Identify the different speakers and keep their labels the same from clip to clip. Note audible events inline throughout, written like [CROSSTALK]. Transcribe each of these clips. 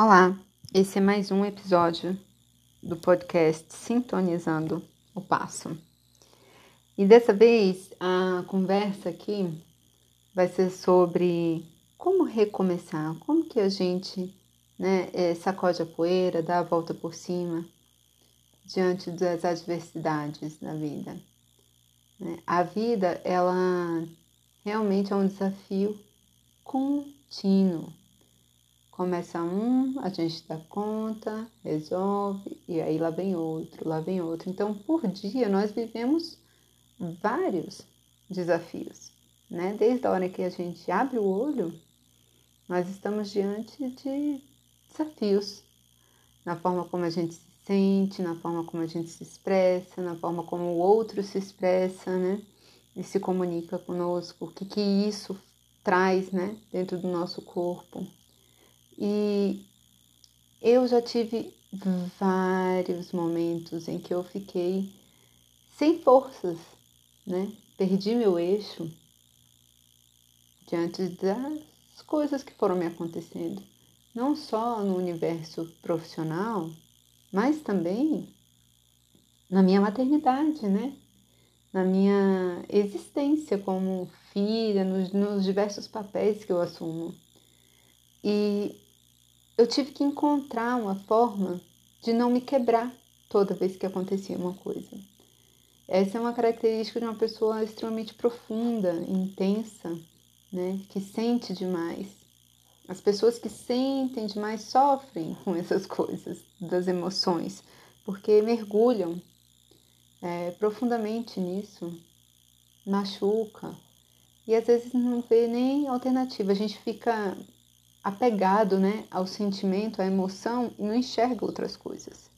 Speaker 1: Olá, esse é mais um episódio do podcast Sintonizando o Passo. E dessa vez a conversa aqui vai ser sobre como recomeçar, como que a gente né, é, sacode a poeira, dá a volta por cima diante das adversidades da vida. Né? A vida, ela realmente é um desafio contínuo Começa um, a gente dá conta, resolve, e aí lá vem outro, lá vem outro. Então, por dia, nós vivemos vários desafios, né? Desde a hora que a gente abre o olho, nós estamos diante de desafios na forma como a gente se sente, na forma como a gente se expressa, na forma como o outro se expressa, né? E se comunica conosco, o que que isso traz, né? Dentro do nosso corpo. E eu já tive vários momentos em que eu fiquei sem forças, né? Perdi meu eixo diante das coisas que foram me acontecendo, não só no universo profissional, mas também na minha maternidade, né? Na minha existência como filha, nos, nos diversos papéis que eu assumo. E eu tive que encontrar uma forma de não me quebrar toda vez que acontecia uma coisa. Essa é uma característica de uma pessoa extremamente profunda, intensa, né? que sente demais. As pessoas que sentem demais sofrem com essas coisas, das emoções, porque mergulham é, profundamente nisso, machuca, e às vezes não vê nem alternativa. A gente fica apegado né, ao sentimento, à emoção e não enxerga outras coisas.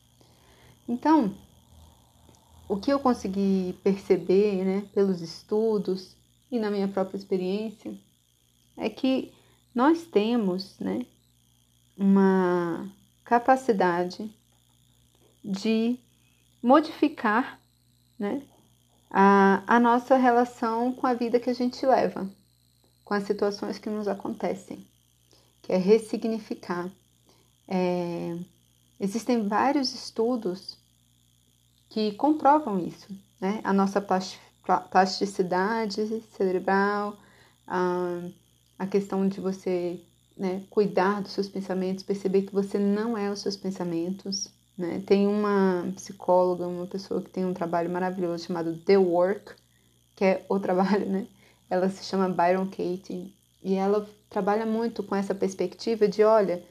Speaker 1: Então, o que eu consegui perceber né, pelos estudos e na minha própria experiência é que nós temos né, uma capacidade de modificar né, a, a nossa relação com a vida que a gente leva, com as situações que nos acontecem que é ressignificar. É, existem vários estudos que comprovam isso, né? A nossa plasticidade cerebral, a, a questão de você né, cuidar dos seus pensamentos, perceber que você não é os seus pensamentos. Né? Tem uma psicóloga, uma pessoa que tem um trabalho maravilhoso chamado The Work, que é o [LAUGHS] trabalho, né? Ela se chama Byron Katie e ela trabalha muito com essa perspectiva de, olha,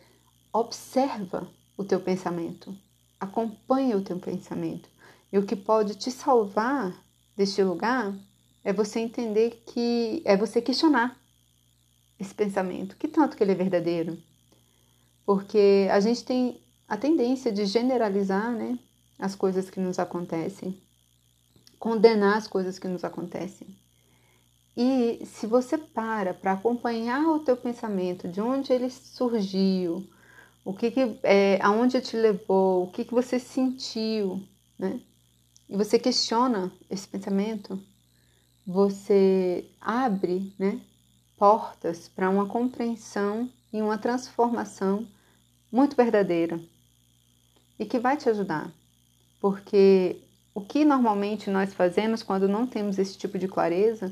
Speaker 1: observa o teu pensamento, acompanha o teu pensamento. E o que pode te salvar deste lugar é você entender que é você questionar esse pensamento, que tanto que ele é verdadeiro. Porque a gente tem a tendência de generalizar, né, as coisas que nos acontecem, condenar as coisas que nos acontecem. E se você para para acompanhar o teu pensamento, de onde ele surgiu, o que, que é, aonde te levou, o que, que você sentiu, né? E você questiona esse pensamento, você abre, né, portas para uma compreensão e uma transformação muito verdadeira e que vai te ajudar, porque o que normalmente nós fazemos quando não temos esse tipo de clareza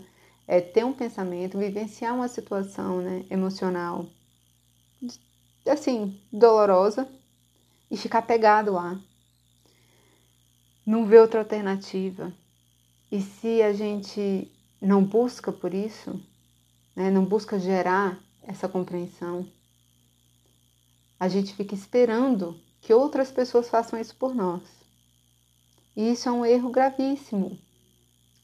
Speaker 1: é ter um pensamento, vivenciar uma situação né, emocional assim, dolorosa e ficar pegado lá. Não ver outra alternativa. E se a gente não busca por isso, né, não busca gerar essa compreensão, a gente fica esperando que outras pessoas façam isso por nós. E isso é um erro gravíssimo,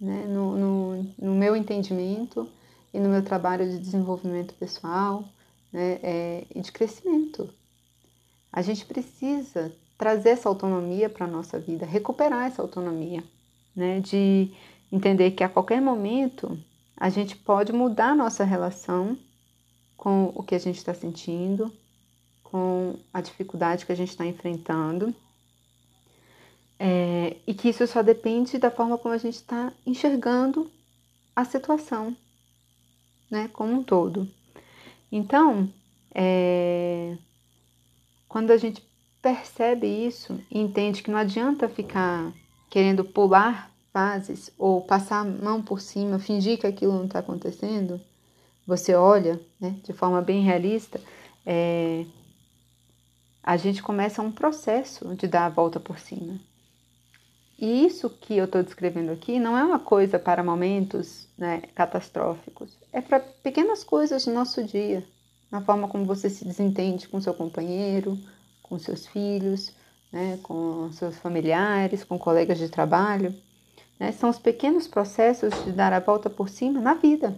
Speaker 1: né, no, no, no, meu entendimento e no meu trabalho de desenvolvimento pessoal né, é, e de crescimento. A gente precisa trazer essa autonomia para a nossa vida, recuperar essa autonomia, né, de entender que a qualquer momento a gente pode mudar a nossa relação com o que a gente está sentindo, com a dificuldade que a gente está enfrentando é, e que isso só depende da forma como a gente está enxergando a situação, né, como um todo. Então, é, quando a gente percebe isso e entende que não adianta ficar querendo pular fases ou passar a mão por cima, fingir que aquilo não está acontecendo, você olha né, de forma bem realista, é, a gente começa um processo de dar a volta por cima. E isso que eu estou descrevendo aqui não é uma coisa para momentos né, catastróficos, é para pequenas coisas do nosso dia, na forma como você se desentende com seu companheiro, com seus filhos, né, com seus familiares, com colegas de trabalho. Né? São os pequenos processos de dar a volta por cima na vida,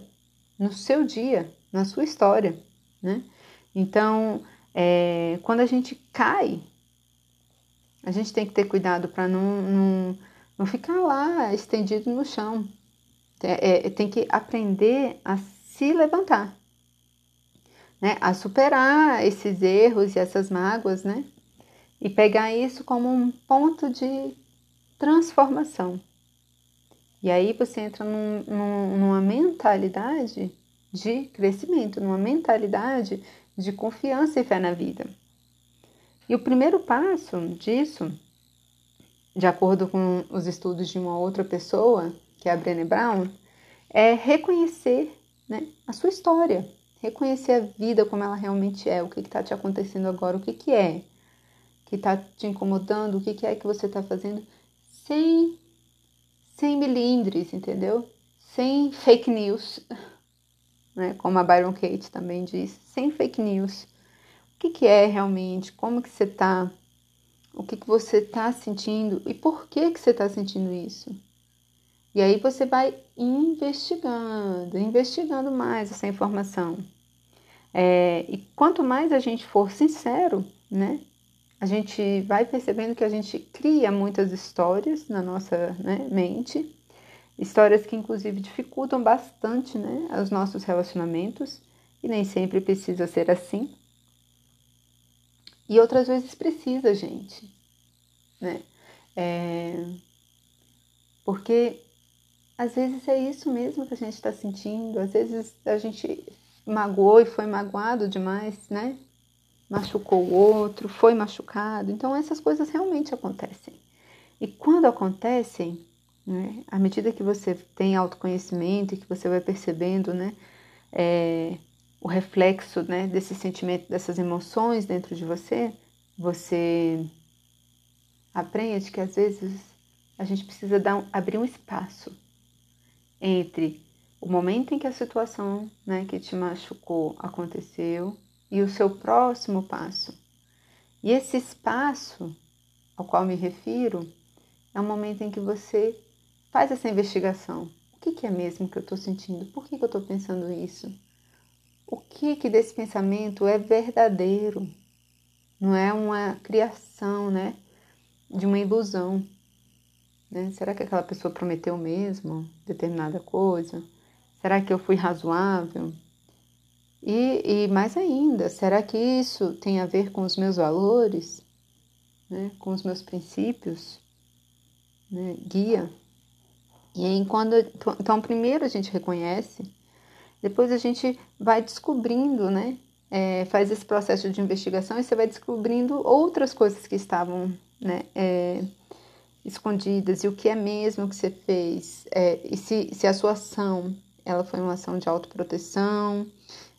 Speaker 1: no seu dia, na sua história. Né? Então, é, quando a gente cai, a gente tem que ter cuidado para não, não, não ficar lá estendido no chão. É, é, tem que aprender a se levantar né, a superar esses erros e essas mágoas, né? E pegar isso como um ponto de transformação. E aí você entra num, num, numa mentalidade de crescimento, numa mentalidade de confiança e fé na vida. E o primeiro passo disso, de acordo com os estudos de uma outra pessoa, que é a Brené Brown, é reconhecer né, a sua história, reconhecer a vida como ela realmente é, o que está te acontecendo agora, o que, que é que está te incomodando, o que, que é que você está fazendo, sem, sem milindres, entendeu? Sem fake news, [LAUGHS] né? como a Byron Kate também diz, sem fake news. O que, que é realmente, como que você está, o que, que você está sentindo e por que, que você está sentindo isso. E aí você vai investigando, investigando mais essa informação. É, e quanto mais a gente for sincero, né, a gente vai percebendo que a gente cria muitas histórias na nossa né, mente, histórias que inclusive dificultam bastante né, os nossos relacionamentos, e nem sempre precisa ser assim. E outras vezes precisa, gente, né? É, porque às vezes é isso mesmo que a gente está sentindo, às vezes a gente magoou e foi magoado demais, né? Machucou o outro, foi machucado. Então essas coisas realmente acontecem. E quando acontecem, né, à medida que você tem autoconhecimento e que você vai percebendo, né, é, o reflexo, né, desse sentimento, dessas emoções dentro de você, você aprende que às vezes a gente precisa dar abrir um espaço entre o momento em que a situação né, que te machucou aconteceu e o seu próximo passo. E esse espaço ao qual me refiro é o momento em que você faz essa investigação. O que, que é mesmo que eu estou sentindo? Por que, que eu estou pensando isso? O que, que desse pensamento é verdadeiro? Não é uma criação, né? De uma ilusão. Né? Será que aquela pessoa prometeu mesmo determinada coisa? Será que eu fui razoável? E, e mais ainda, será que isso tem a ver com os meus valores, né? com os meus princípios? Né? Guia. E aí, quando, então, primeiro a gente reconhece, depois a gente vai descobrindo, né? É, faz esse processo de investigação e você vai descobrindo outras coisas que estavam né, é, escondidas e o que é mesmo que você fez, é, e se, se a sua ação ela foi uma ação de autoproteção,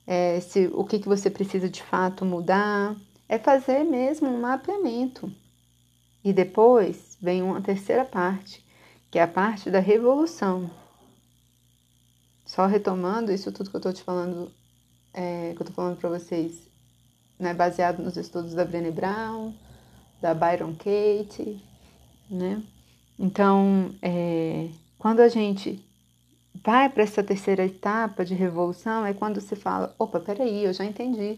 Speaker 1: é, se, o que, que você precisa de fato mudar, é fazer mesmo um mapeamento. E depois vem uma terceira parte, que é a parte da revolução. Só retomando isso tudo que eu estou te falando, é, que eu estou falando para vocês, né, baseado nos estudos da Brené Brown, da Byron Katie, né? Então, é, quando a gente vai para essa terceira etapa de revolução é quando você fala: opa, peraí, eu já entendi.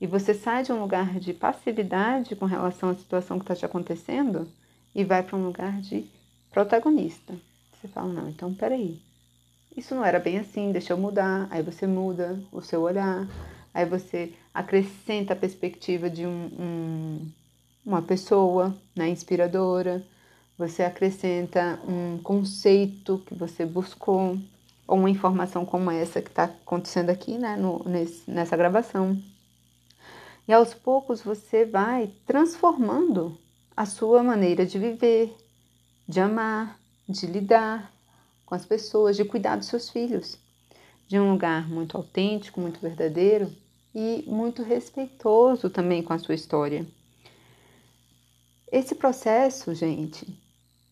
Speaker 1: E você sai de um lugar de passividade com relação à situação que está te acontecendo e vai para um lugar de protagonista. Você fala: não, então peraí. Isso não era bem assim, deixa eu mudar. Aí você muda o seu olhar, aí você acrescenta a perspectiva de um, um, uma pessoa né, inspiradora você acrescenta um conceito que você buscou, ou uma informação como essa que está acontecendo aqui, né, no, nesse, nessa gravação. E aos poucos você vai transformando a sua maneira de viver, de amar, de lidar com as pessoas, de cuidar dos seus filhos, de um lugar muito autêntico, muito verdadeiro e muito respeitoso também com a sua história. Esse processo, gente,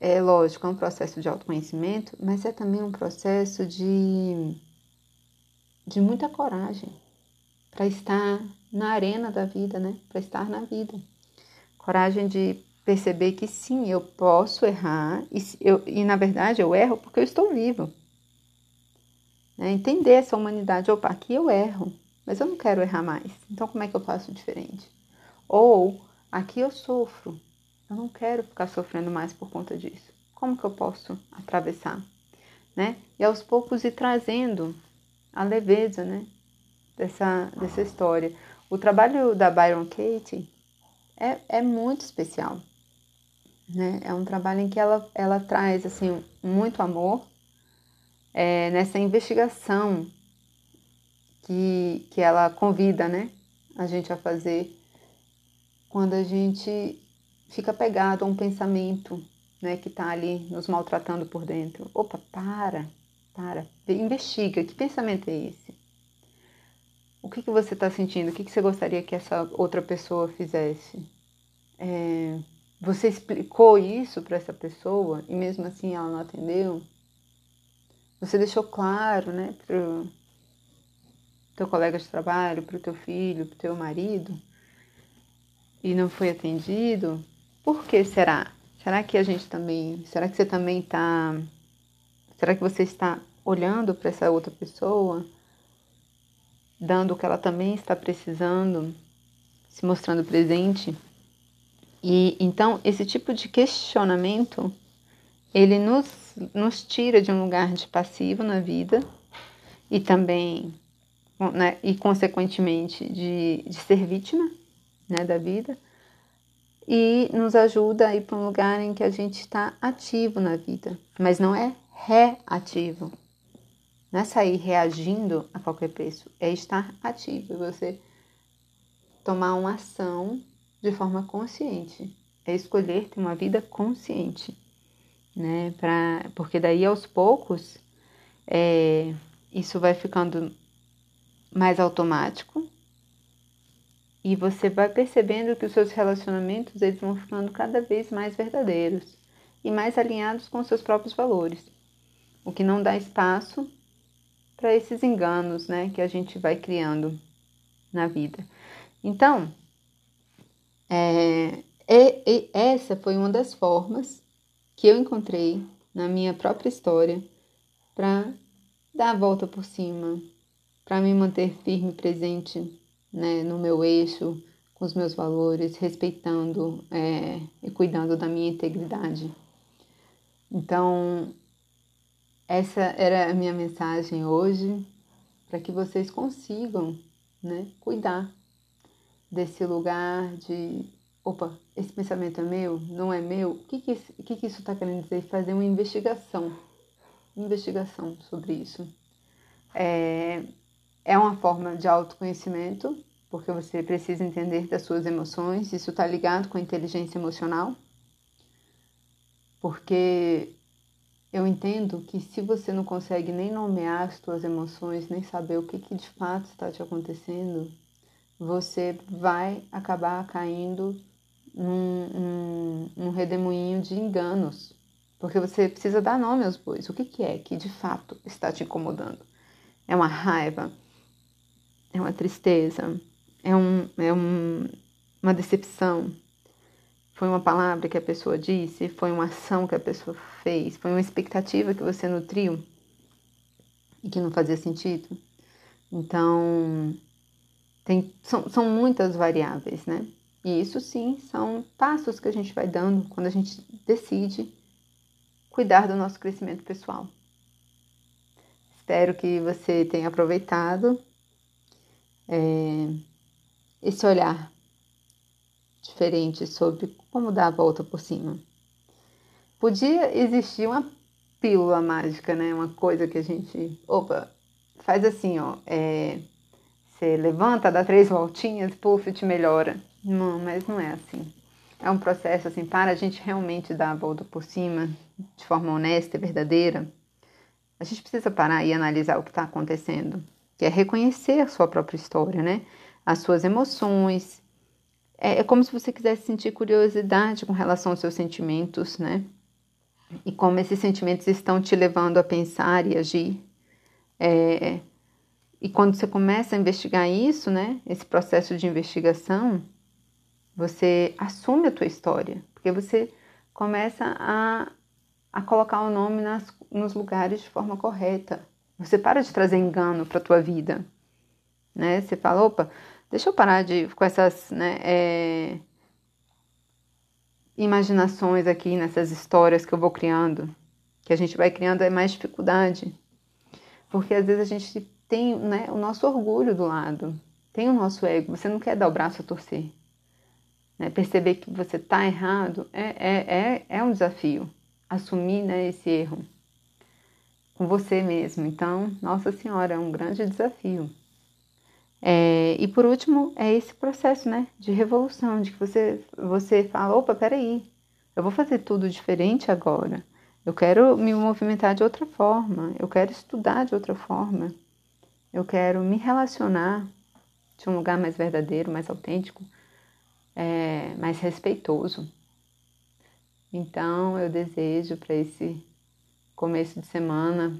Speaker 1: é lógico, é um processo de autoconhecimento, mas é também um processo de, de muita coragem para estar na arena da vida, né? Para estar na vida. Coragem de perceber que sim, eu posso errar e, eu, e na verdade eu erro porque eu estou vivo. Né? Entender essa humanidade, opa, aqui eu erro, mas eu não quero errar mais. Então como é que eu faço diferente? Ou aqui eu sofro, eu não quero ficar sofrendo mais por conta disso. Como que eu posso atravessar? Né? E aos poucos ir trazendo a leveza, né? Dessa, dessa história. O trabalho da Byron Katie é, é muito especial. Né? É um trabalho em que ela, ela traz assim, muito amor é, nessa investigação que, que ela convida né? a gente a fazer quando a gente fica pegado a um pensamento né, que está ali nos maltratando por dentro. Opa, para, para, investiga, que pensamento é esse? O que, que você está sentindo? O que, que você gostaria que essa outra pessoa fizesse? É, você explicou isso para essa pessoa e mesmo assim ela não atendeu? Você deixou claro, né, para o teu colega de trabalho, para o teu filho, para o teu marido e não foi atendido? Por que será? Será que a gente também, será que você também está, será que você está olhando para essa outra pessoa, dando o que ela também está precisando, se mostrando presente? E então esse tipo de questionamento, ele nos, nos tira de um lugar de passivo na vida e também, né, e consequentemente de, de ser vítima né, da vida e nos ajuda a ir para um lugar em que a gente está ativo na vida, mas não é reativo. Não é sair reagindo a qualquer preço, é estar ativo, você tomar uma ação de forma consciente, é escolher ter uma vida consciente, né? Pra, porque daí aos poucos é, isso vai ficando mais automático e você vai percebendo que os seus relacionamentos eles vão ficando cada vez mais verdadeiros e mais alinhados com os seus próprios valores, o que não dá espaço para esses enganos, né, que a gente vai criando na vida. Então, é, e, e essa foi uma das formas que eu encontrei na minha própria história para dar a volta por cima, para me manter firme presente né, no meu eixo, com os meus valores, respeitando é, e cuidando da minha integridade. Então, essa era a minha mensagem hoje, para que vocês consigam né, cuidar desse lugar de opa, esse pensamento é meu, não é meu, o que, que, que, que isso está querendo dizer? Fazer uma investigação, investigação sobre isso. É, é uma forma de autoconhecimento, porque você precisa entender das suas emoções, isso está ligado com a inteligência emocional, porque eu entendo que se você não consegue nem nomear as suas emoções, nem saber o que, que de fato está te acontecendo, você vai acabar caindo num, num, num redemoinho de enganos, porque você precisa dar nome aos bois. O que, que é que de fato está te incomodando? É uma raiva? É uma tristeza? É, um, é um, uma decepção? Foi uma palavra que a pessoa disse? Foi uma ação que a pessoa fez? Foi uma expectativa que você nutriu e que não fazia sentido? Então, tem, são, são muitas variáveis, né? E isso sim são passos que a gente vai dando quando a gente decide cuidar do nosso crescimento pessoal. Espero que você tenha aproveitado é, esse olhar diferente sobre como dar a volta por cima. Podia existir uma pílula mágica, né? Uma coisa que a gente, opa, faz assim, ó, é, Você levanta, dá três voltinhas, puff, te melhora. Não, mas não é assim. É um processo assim, para a gente realmente dar a volta por cima de forma honesta e verdadeira, a gente precisa parar e analisar o que está acontecendo, que é reconhecer a sua própria história, né? As suas emoções. É, é como se você quisesse sentir curiosidade com relação aos seus sentimentos, né? E como esses sentimentos estão te levando a pensar e agir. É, e quando você começa a investigar isso, né? Esse processo de investigação, você assume a tua história, porque você começa a, a colocar o nome nas, nos lugares de forma correta. Você para de trazer engano para tua vida, né? Você fala, opa, deixa eu parar de com essas, né? É, imaginações aqui nessas histórias que eu vou criando, que a gente vai criando é mais dificuldade, porque às vezes a gente tem, né, o nosso orgulho do lado, tem o nosso ego. Você não quer dar o braço a torcer. Né? Perceber que você está errado é, é, é, é um desafio. Assumir né, esse erro com você mesmo. Então, Nossa Senhora, é um grande desafio. É, e por último, é esse processo né, de revolução, de que você, você fala, opa, peraí, eu vou fazer tudo diferente agora. Eu quero me movimentar de outra forma, eu quero estudar de outra forma, eu quero me relacionar de um lugar mais verdadeiro, mais autêntico, é, mais respeitoso. Então, eu desejo para esse começo de semana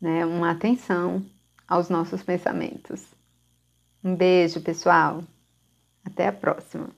Speaker 1: né, uma atenção aos nossos pensamentos. Um beijo, pessoal. Até a próxima.